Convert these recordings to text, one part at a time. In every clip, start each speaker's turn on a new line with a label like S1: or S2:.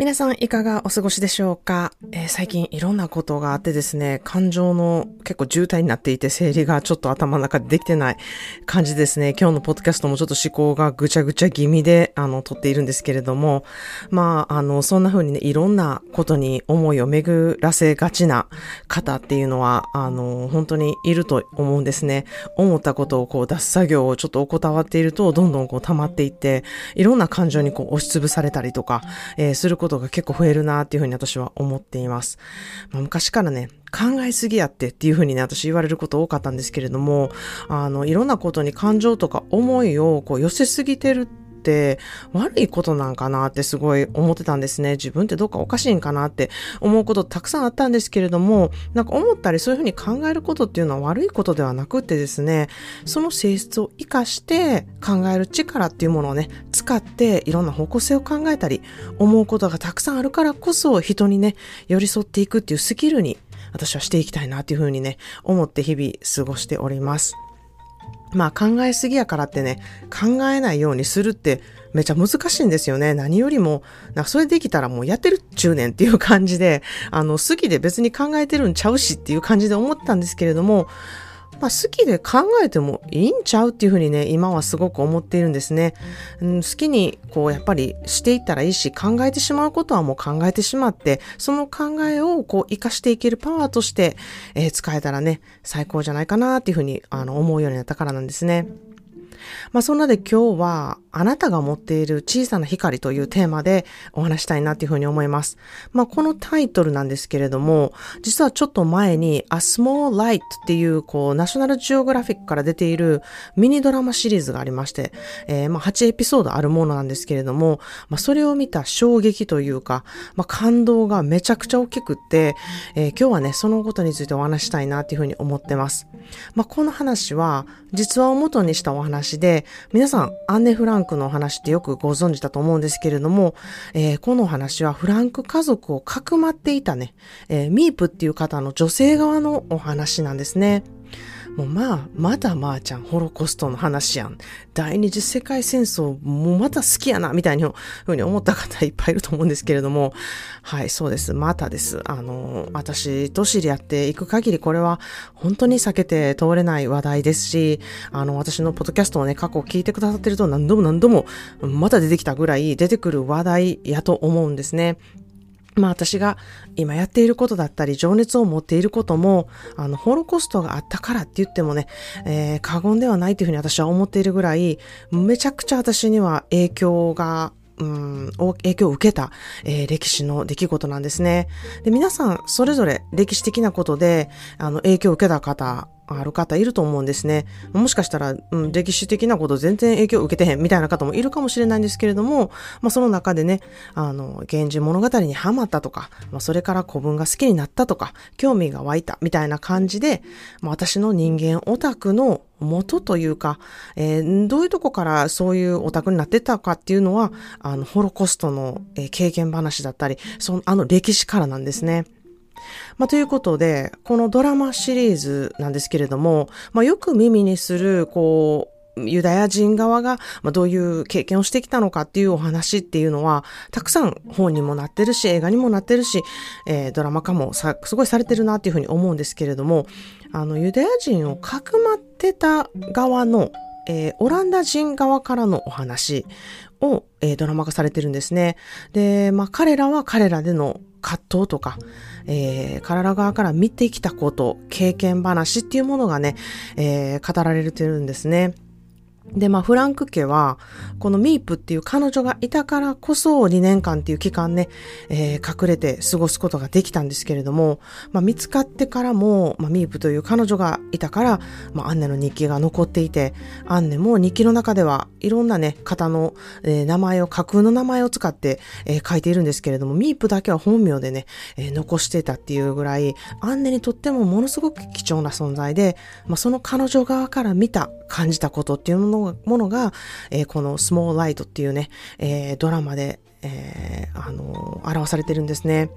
S1: 皆さんいかがお過ごしでしょうか、えー、最近いろんなことがあってですね、感情の結構渋滞になっていて整理がちょっと頭の中でできてない感じですね。今日のポッドキャストもちょっと思考がぐちゃぐちゃ気味で、あの、撮っているんですけれども、まあ、あの、そんな風にね、いろんなことに思いを巡らせがちな方っていうのは、あの、本当にいると思うんですね。思ったことをこう出す作業をちょっと怠っていると、どんどんこう溜まっていって、いろんな感情にこう押しつぶされたりとか、えー、することが結構増えるなっていうふうに私は思っています。まあ、昔からね、考えすぎやってっていう風にね、私言われること多かったんですけれども、あの、いろんなことに感情とか思いをこう寄せすぎてるって悪いことなんかなってすごい思ってたんですね。自分ってどっかおかしいんかなって思うことたくさんあったんですけれども、なんか思ったりそういうふうに考えることっていうのは悪いことではなくってですね、その性質を活かして考える力っていうものをね、使っていろんな方向性を考えたり、思うことがたくさんあるからこそ人にね、寄り添っていくっていうスキルに私はしていきたいなっていうふうにね、思って日々過ごしております。まあ考えすぎやからってね、考えないようにするってめちゃ難しいんですよね。何よりも、なんかそれできたらもうやってるっちゅうねんっていう感じで、あの、好きで別に考えてるんちゃうしっていう感じで思ったんですけれども、まあ、好きで考えてもいいんちゃうっていうふうにね、今はすごく思っているんですね。うん、好きにこうやっぱりしていったらいいし、考えてしまうことはもう考えてしまって、その考えをこう活かしていけるパワーとして、えー、使えたらね、最高じゃないかなっていうふうにあの思うようになったからなんですね。まあそんなで今日はあなたが持っている小さな光というテーマでお話したいなっていうふうに思います。まあこのタイトルなんですけれども、実はちょっと前に A Small Light っていうこうナショナルジオグラフィックから出ているミニドラマシリーズがありまして、えー、まあ8エピソードあるものなんですけれども、まあそれを見た衝撃というか、まあ感動がめちゃくちゃ大きくって、えー、今日はね、そのことについてお話したいなっていうふうに思ってます。まあこの話は実話を元にしたお話で、皆さんアンネ・フランクのお話ってよくご存知だと思うんですけれども、えー、このお話はフランク家族をかくまっていたね、えー、ミープっていう方の女性側のお話なんですね。もうまあ、まだまあちゃん、ホロコストの話やん。第二次世界戦争、もうまた好きやな、みたいなふうに思った方いっぱいいると思うんですけれども、はい、そうです。またです。あの、私と知り合っていく限り、これは本当に避けて通れない話題ですし、あの、私のポッドキャストをね、過去聞いてくださってると何度も何度も、また出てきたぐらい出てくる話題やと思うんですね。まあ私が今やっていることだったり、情熱を持っていることも、あの、ホロコストがあったからって言ってもね、えー、過言ではないというふうに私は思っているぐらい、めちゃくちゃ私には影響がうん、影響を受けた、えー、歴史の出来事なんですね。で、皆さん、それぞれ歴史的なことで、あの、影響を受けた方、ある方いると思うんですね。もしかしたら、うん、歴史的なこと全然影響を受けてへんみたいな方もいるかもしれないんですけれども、まあ、その中でね、あの、源氏物語にハマったとか、まあ、それから古文が好きになったとか、興味が湧いたみたいな感じで、まあ、私の人間オタクの元というか、えー、どういうとこからそういうオタクになってたかっていうのは、あの、ホロコストの、経験話だったり、その、あの歴史からなんですね。まあ、ということで、このドラマシリーズなんですけれども、まあ、よく耳にする、こう、ユダヤ人側がどういう経験をしてきたのかっていうお話っていうのは、たくさん本にもなってるし、映画にもなってるし、えー、ドラマ化もさ、すごいされてるなっていうふうに思うんですけれども、あの、ユダヤ人をかくまってた側の、えー、オランダ人側からのお話を、えー、ドラマ化されてるんですね。で、まあ彼らは彼らでの葛藤とか、えー、体側から見てきたこと、経験話っていうものがね、えー、語られてるんですね。で、まあ、フランク家は、このミープっていう彼女がいたからこそ2年間っていう期間ね、えー、隠れて過ごすことができたんですけれども、まあ、見つかってからも、まあ、ミープという彼女がいたから、まあ、アンネの日記が残っていて、アンネも日記の中ではいろんなね、方の、えー、名前を、架空の名前を使って、えー、書いているんですけれども、ミープだけは本名でね、えー、残してたっていうぐらい、アンネにとってもものすごく貴重な存在で、まあ、その彼女側から見た、感じたことっていうものものが、えー、このスモーライトっていうね、えー、ドラマで、えー、あの表されてるんですね。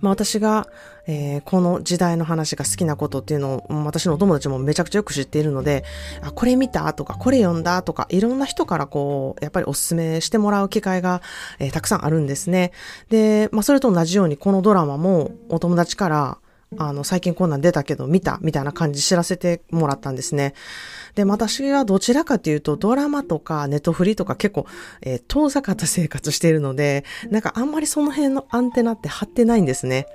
S1: まあ私が、えー、この時代の話が好きなことっていうのを、私のお友達もめちゃくちゃよく知っているので、あ、これ見たとか、これ読んだとか、いろんな人からこう、やっぱりお勧めしてもらう機会が、えー、たくさんあるんですね。で、まあそれと同じようにこのドラマもお友達から、あの、最近こんなん出たけど見たみたいな感じ知らせてもらったんですね。で、私はどちらかというとドラマとかネットフリとか結構、えー、遠ざかった生活しているので、なんかあんまりその辺のアンテナって張ってないんですね。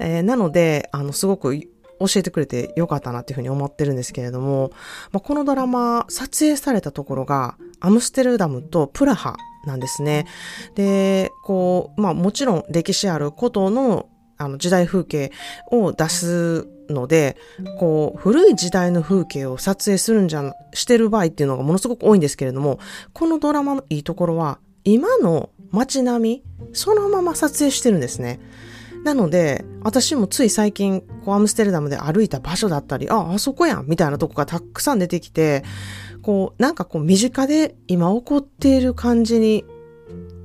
S1: えー、なので、あの、すごく教えてくれてよかったなっていうふうに思ってるんですけれども、まあ、このドラマ、撮影されたところが、アムステルダムとプラハなんですね。で、こう、まあもちろん歴史あることのあの時代風景を出すので、こう、古い時代の風景を撮影するんじゃ、してる場合っていうのがものすごく多いんですけれども、このドラマのいいところは、今の街並み、そのまま撮影してるんですね。なので、私もつい最近、こう、アムステルダムで歩いた場所だったり、あ、あそこやん、みたいなとこがたくさん出てきて、こう、なんかこう、身近で今起こっている感じに、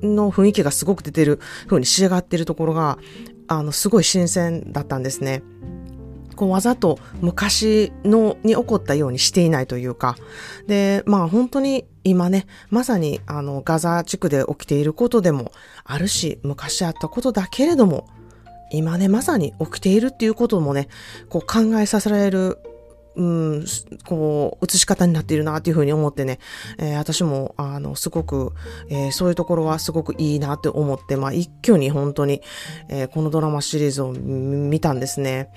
S1: の雰囲気がすごく出てる風に仕上がってるところが、あの、すごい新鮮だったんですね。こうわざと昔のに起こったようにしていないというか、で、まあ本当に今ね、まさにあのガザ地区で起きていることでもあるし、昔あったことだけれども、今ね、まさに起きているっていうこともね、こう考えさせられるうん、こう、映し方になっているなっていうふうに思ってね、えー、私も、あの、すごく、えー、そういうところはすごくいいなって思って、まあ、一挙に本当に、えー、このドラマシリーズを見たんですね。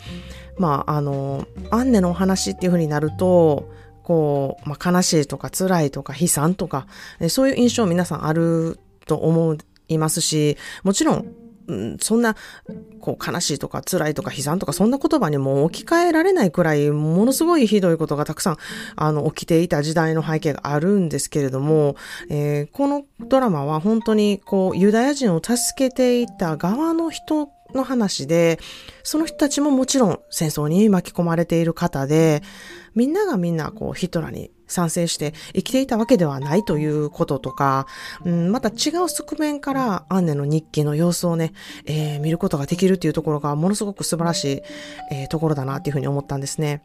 S1: まあ、あの、アンネのお話っていうふうになると、こう、まあ、悲しいとか辛いとか悲惨とか、えそういう印象皆さんあると思いますし、もちろん、うん、そんな、こう、悲しいとか辛いとか悲惨とか、そんな言葉にも置き換えられないくらい、ものすごいひどいことがたくさん、あの、起きていた時代の背景があるんですけれども、えー、このドラマは本当に、こう、ユダヤ人を助けていた側の人の話で、その人たちももちろん戦争に巻き込まれている方で、みんながみんなこうヒトラーに賛成して生きていたわけではないということとか、うん、また違う側面からアンネの日記の様子をね、えー、見ることができるっていうところがものすごく素晴らしい、えー、ところだなっていうふうに思ったんですね。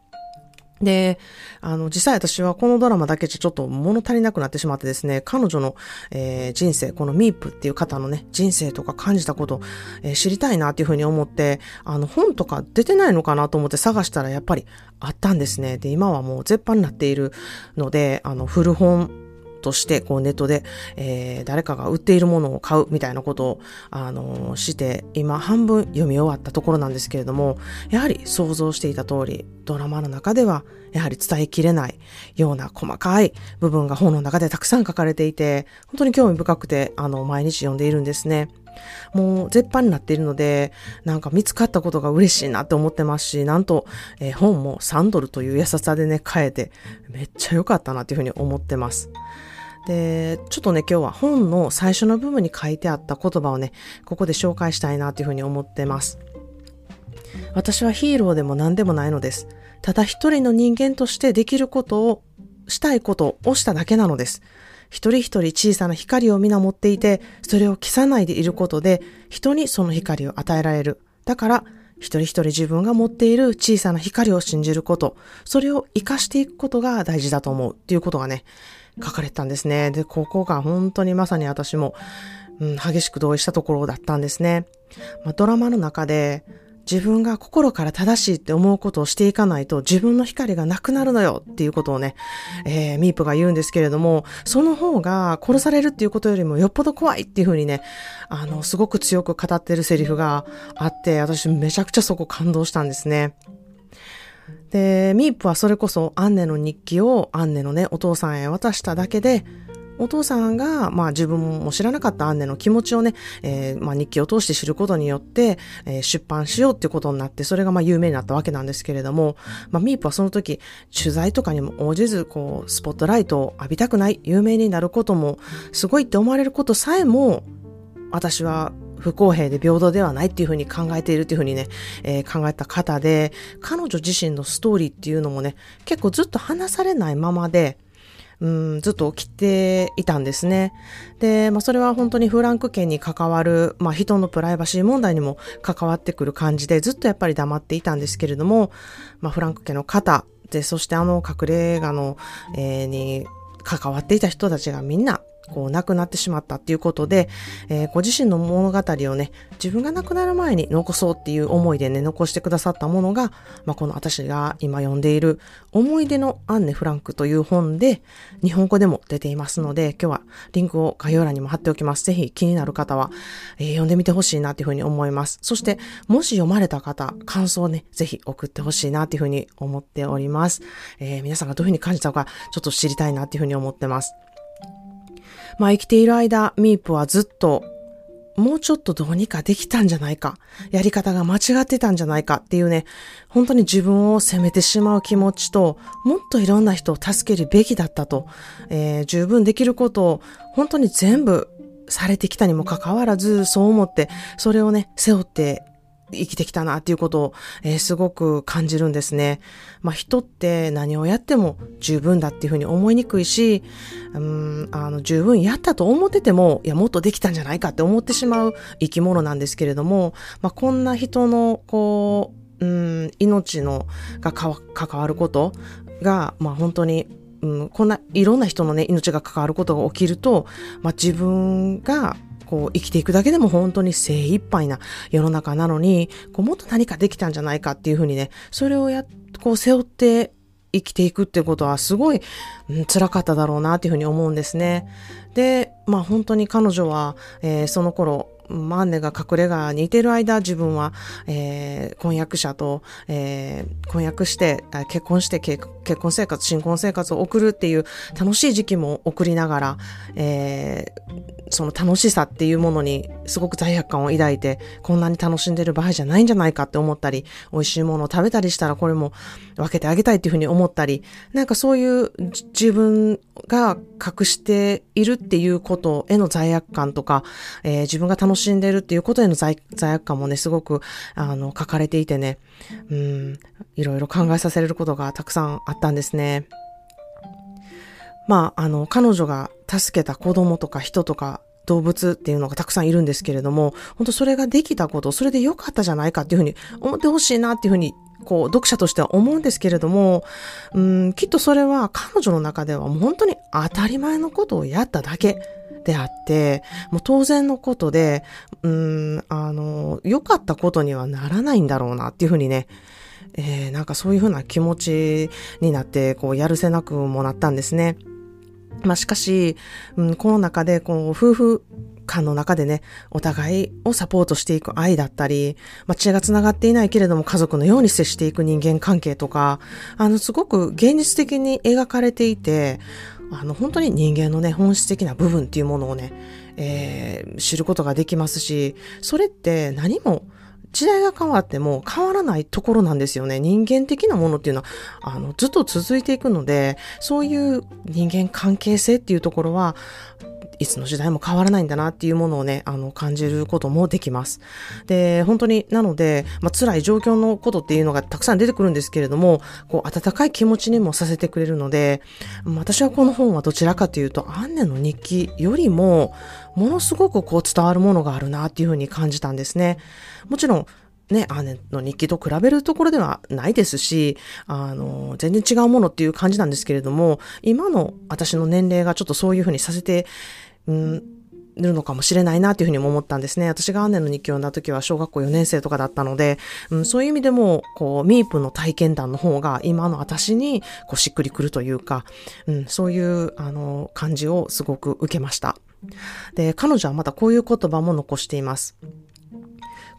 S1: で、あの、実際私はこのドラマだけじゃちょっと物足りなくなってしまってですね、彼女の、えー、人生、このミープっていう方のね、人生とか感じたこと、えー、知りたいなっていうふうに思って、あの、本とか出てないのかなと思って探したらやっぱりあったんですね。で、今はもう絶版になっているので、あの、古本として、こうネットで、えー、誰かが売っているものを買うみたいなことを、あのー、して、今半分読み終わったところなんですけれども、やはり想像していた通り、ドラマの中では、やはり伝えきれないような細かい部分が本の中でたくさん書かれていて、本当に興味深くて、あの、毎日読んでいるんですね。もう絶版になっているので、なんか見つかったことが嬉しいなって思ってますし、なんと、えー、本も3ドルという優しさでね、買えて、めっちゃ良かったなっていうふうに思ってます。で、ちょっとね、今日は本の最初の部分に書いてあった言葉をね、ここで紹介したいなというふうに思ってます。私はヒーローでも何でもないのです。ただ一人の人間としてできることを、したいことをしただけなのです。一人一人小さな光を皆持っていて、それを消さないでいることで、人にその光を与えられる。だから、一人一人自分が持っている小さな光を信じること、それを活かしていくことが大事だと思うっていうことがね、書かれてたんですね。で、ここが本当にまさに私も、うん、激しく同意したところだったんですね。まあ、ドラマの中で、自分が心から正しいって思うことをしていかないと自分の光がなくなるのよっていうことをね、えー、ミープが言うんですけれども、その方が殺されるっていうことよりもよっぽど怖いっていうふうにね、あの、すごく強く語ってるセリフがあって、私めちゃくちゃそこ感動したんですね。で、ミープはそれこそアンネの日記をアンネのね、お父さんへ渡しただけで、お父さんが、まあ自分も知らなかったアンネの気持ちをね、えー、まあ日記を通して知ることによって、えー、出版しようっていうことになって、それがまあ有名になったわけなんですけれども、まあミープはその時、取材とかにも応じず、こう、スポットライトを浴びたくない、有名になることも、すごいって思われることさえも、私は不公平で平等ではないっていうふうに考えているっていうふうにね、えー、考えた方で、彼女自身のストーリーっていうのもね、結構ずっと話されないままで、うん、ずっと起きていたんですね。で、まあ、それは本当にフランク家に関わる、まあ、人のプライバシー問題にも関わってくる感じで、ずっとやっぱり黙っていたんですけれども、まあ、フランク家の方で、そしてあの隠れ家の、えー、に関わっていた人たちがみんなこう亡くなってしまったっていうことで、えー、ご自身の物語をね、自分が亡くなる前に残そうっていう思いでね、残してくださったものが、まあ、この私が今読んでいる思い出のアンネ・フランクという本で、日本語でも出ていますので、今日はリンクを概要欄にも貼っておきます。ぜひ気になる方は、えー、読んでみてほしいなっていうふうに思います。そして、もし読まれた方、感想をね、ぜひ送ってほしいなっていうふうに思っております。えー、皆さんがどういうふうに感じたのか、ちょっと知りたいなっていうふうに思ってます。まあ生きている間、ミープはずっともうちょっとどうにかできたんじゃないか、やり方が間違ってたんじゃないかっていうね、本当に自分を責めてしまう気持ちと、もっといろんな人を助けるべきだったと、えー、十分できることを本当に全部されてきたにもかかわらず、そう思って、それをね、背負って生きてきたなっていうことを、えー、すごく感じるんですね。まあ人って何をやっても十分だっていうふうに思いにくいし、うん、あの十分やったと思ってても、いやもっとできたんじゃないかって思ってしまう生き物なんですけれども、まあこんな人のこう、うん、命のが関わることが、まあ本当にうん、こんないろんな人のね、命が関わることが起きると、まあ自分がこう生きていくだけでも本当に精一杯な世の中なのに、こうもっと何かできたんじゃないかっていうふうにね、それをや、こう背負って生きていくってことはすごい、うん、辛かっただろうなっていうふうに思うんですね。で、まあ本当に彼女は、えー、その頃、マンネが隠れ家にいてる間、自分は、えー、婚約者と、えー、婚約して、結婚して結婚生活、新婚生活を送るっていう楽しい時期も送りながら、えー、その楽しさっていうものにすごく罪悪感を抱いて、こんなに楽しんでる場合じゃないんじゃないかって思ったり、美味しいものを食べたりしたらこれも分けてあげたいっていうふうに思ったり、なんかそういう自分が隠しているっていうことへの罪悪感とか、えー、自分が楽しんでるっていうことへの罪悪感もね、すごく、あの、書かれていてね、うん、いろいろ考えさせれることがたくさんあったんですね。まあ、あの、彼女が助けた子供とか人とか動物っていうのがたくさんいるんですけれども、本当それができたこと、それで良かったじゃないかっていうふうに思ってほしいなっていうふうに、こう、読者としては思うんですけれども、うん、きっとそれは彼女の中では本当に当たり前のことをやっただけであって、もう当然のことで、うん、あの、良かったことにはならないんだろうなっていうふうにね、えー、なんかそういうふうな気持ちになって、こう、やるせなくもなったんですね。まあ、しかし、うん、この中で、こう、夫婦間の中でね、お互いをサポートしていく愛だったり、まあ、血が繋がっていないけれども家族のように接していく人間関係とか、あの、すごく現実的に描かれていて、あの、本当に人間のね、本質的な部分っていうものをね、えー、知ることができますし、それって何も、時代が変わっても変わらないところなんですよね。人間的なものっていうのは、あの、ずっと続いていくので、そういう人間関係性っていうところは、いつの時代も変わらないんだなっていうものをね、あの、感じることもできます。で、本当に、なので、まあ、辛い状況のことっていうのがたくさん出てくるんですけれども、こう、温かい気持ちにもさせてくれるので、私はこの本はどちらかというと、アンネの日記よりも、ものすごくこう伝わるものがあるなっていうふうに感じたんですね。もちろん、ね、姉の日記と比べるところではないですし、あの、全然違うものっていう感じなんですけれども、今の私の年齢がちょっとそういうふうにさせて、うん、るのかもしれないなというふうにも思ったんですね。私が姉の日記を読んだ時は小学校4年生とかだったので、うん、そういう意味でも、こう、ミープの体験談の方が今の私にこうしっくりくるというか、うん、そういう、あの、感じをすごく受けました。で、彼女はまたこういう言葉も残しています。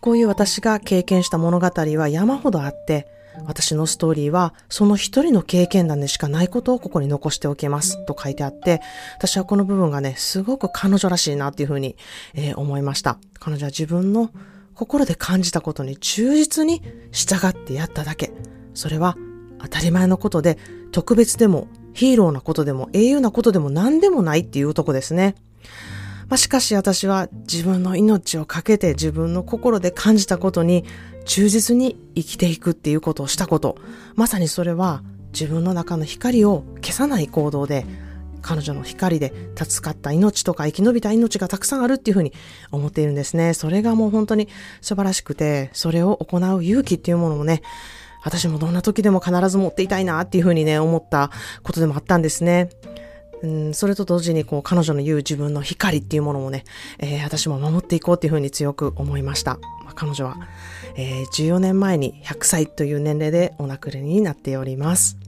S1: こういう私が経験した物語は山ほどあって、私のストーリーはその一人の経験談でしかないことをここに残しておきますと書いてあって、私はこの部分がね、すごく彼女らしいなっていうふうに、えー、思いました。彼女は自分の心で感じたことに忠実に従ってやっただけ。それは当たり前のことで、特別でもヒーローなことでも英雄なことでも何でもないっていう男ですね。まあ、しかし私は自分の命をかけて自分の心で感じたことに忠実に生きていくっていうことをしたこと。まさにそれは自分の中の光を消さない行動で彼女の光で助かった命とか生き延びた命がたくさんあるっていうふうに思っているんですね。それがもう本当に素晴らしくて、それを行う勇気っていうものもね、私もどんな時でも必ず持っていたいなっていうふうにね、思ったことでもあったんですね。うん、それと同時にこう彼女の言う自分の光っていうものもね、えー、私も守っていこうっていうふうに強く思いました。まあ、彼女は、えー、14年前に100歳という年齢でお亡くなりになっております。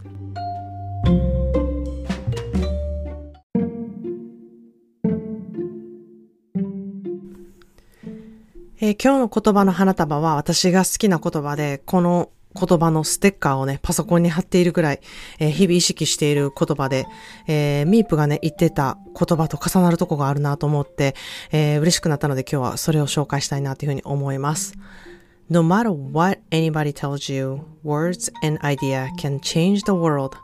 S1: えー、今日の言葉の花束は私が好きな言葉で、この言葉のステッカーをね、パソコンに貼っているぐらい、えー、日々意識している言葉で、えー、ミープがね、言ってた言葉と重なるとこがあるなと思って、えー、嬉しくなったので今日はそれを紹介したいなというふうに思います。No matter what anybody tells you, words and idea can change the world.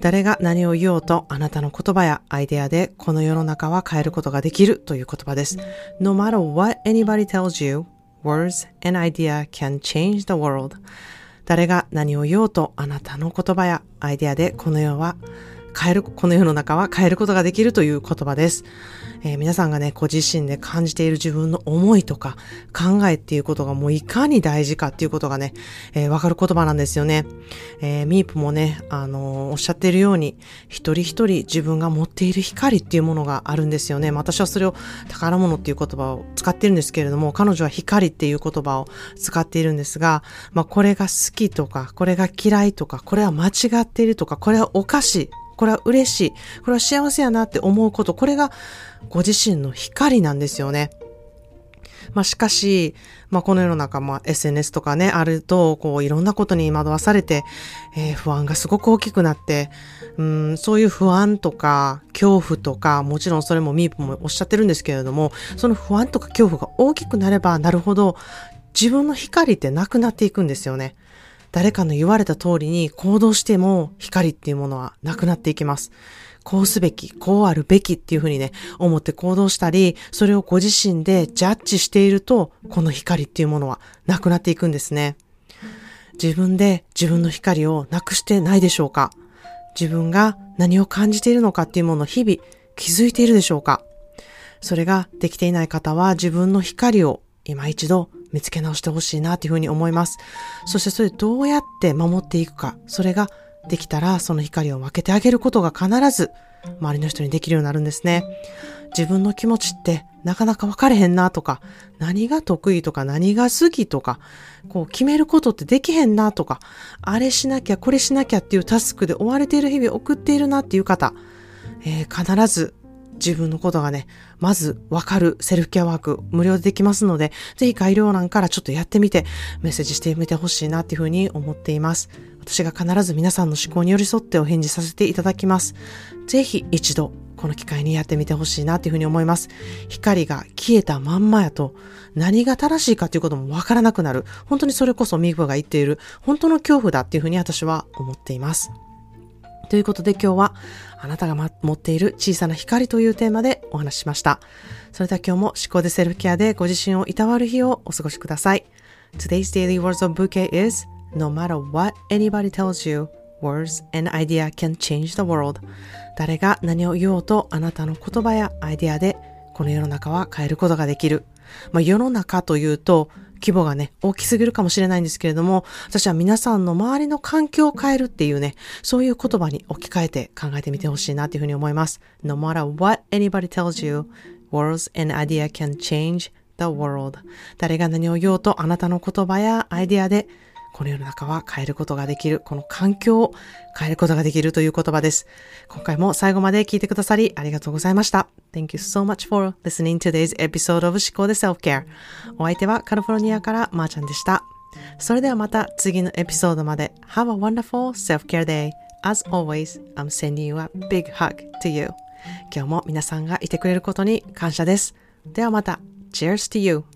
S1: 誰が何を言おうとあなたの言葉やアイデアでこの世の中は変えることができるという言葉です。No matter what anybody tells you, words and idea can change the world. 誰が何を言おうとあなたの言葉やアイデアでこの世は変える、この世の中は変えることができるという言葉です。えー、皆さんがね、ご自身で感じている自分の思いとか考えっていうことがもういかに大事かっていうことがね、えー、わかる言葉なんですよね。えー、ミープもね、あのおっしゃっているように、一人一人自分が持っている光っていうものがあるんですよね。ま私はそれを宝物っていう言葉を使ってるんですけれども、彼女は光っていう言葉を使っているんですが、まあこれが好きとか、これが嫌いとか、これは間違っているとか、これはおかしいこれは嬉しい。これは幸せやなって思うこと。これがご自身の光なんですよね。まあしかし、まあこの世の中、まあ SNS とかね、あると、こういろんなことに惑わされて、えー、不安がすごく大きくなって、うん、そういう不安とか恐怖とか、もちろんそれもミープもおっしゃってるんですけれども、その不安とか恐怖が大きくなればなるほど、自分の光ってなくなっていくんですよね。誰かの言われた通りに行動しても光っていうものはなくなっていきます。こうすべき、こうあるべきっていうふうにね、思って行動したり、それをご自身でジャッジしていると、この光っていうものはなくなっていくんですね。自分で自分の光をなくしてないでしょうか自分が何を感じているのかっていうものを日々気づいているでしょうかそれができていない方は自分の光を今一度見つけ直してほしいなというふうに思います。そしてそれどうやって守っていくか、それができたらその光を分けてあげることが必ず周りの人にできるようになるんですね。自分の気持ちってなかなか分かれへんなとか、何が得意とか何が好きとか、こう決めることってできへんなとか、あれしなきゃこれしなきゃっていうタスクで追われている日々を送っているなっていう方、えー、必ず自分のことがね、まずわかるセルフケアワーク無料でできますので、ぜひ概要欄からちょっとやってみてメッセージしてみてほしいなっていうふうに思っています。私が必ず皆さんの思考に寄り添ってお返事させていただきます。ぜひ一度この機会にやってみてほしいなっていうふうに思います。光が消えたまんまやと何が正しいかということもわからなくなる。本当にそれこそミーフが言っている本当の恐怖だっていうふうに私は思っています。ということで今日はあなたが、持っている小さな光というテーマでお話ししました。それでは今日も思考でセルフケアでご自身をいたわる日をお過ごしください。Today's daily words of bouquet is No matter what anybody tells you, words and idea can change the world. 誰が何を言おうとあなたの言葉やアイディアでこの世の中は変えることができる。まあ、世の中というと規模がね、大きすぎるかもしれないんですけれども、私は皆さんの周りの環境を変えるっていうね、そういう言葉に置き換えて考えてみてほしいなっていうふうに思います。No matter what anybody tells you, words and idea can change the world. 誰が何を言おうとあなたの言葉やアイデアでこの世の中は変えることができる、この環境を変えることができるという言葉です。今回も最後まで聞いてくださりありがとうございました。Thank you so much for listening to today's episode of 思考で Self-Care。お相手はカリフォルニアからまーちゃんでした。それではまた次のエピソードまで Have a wonderful self-care day. As always, I'm sending you a big hug to you. 今日も皆さんがいてくれることに感謝です。ではまた。Cheers to you!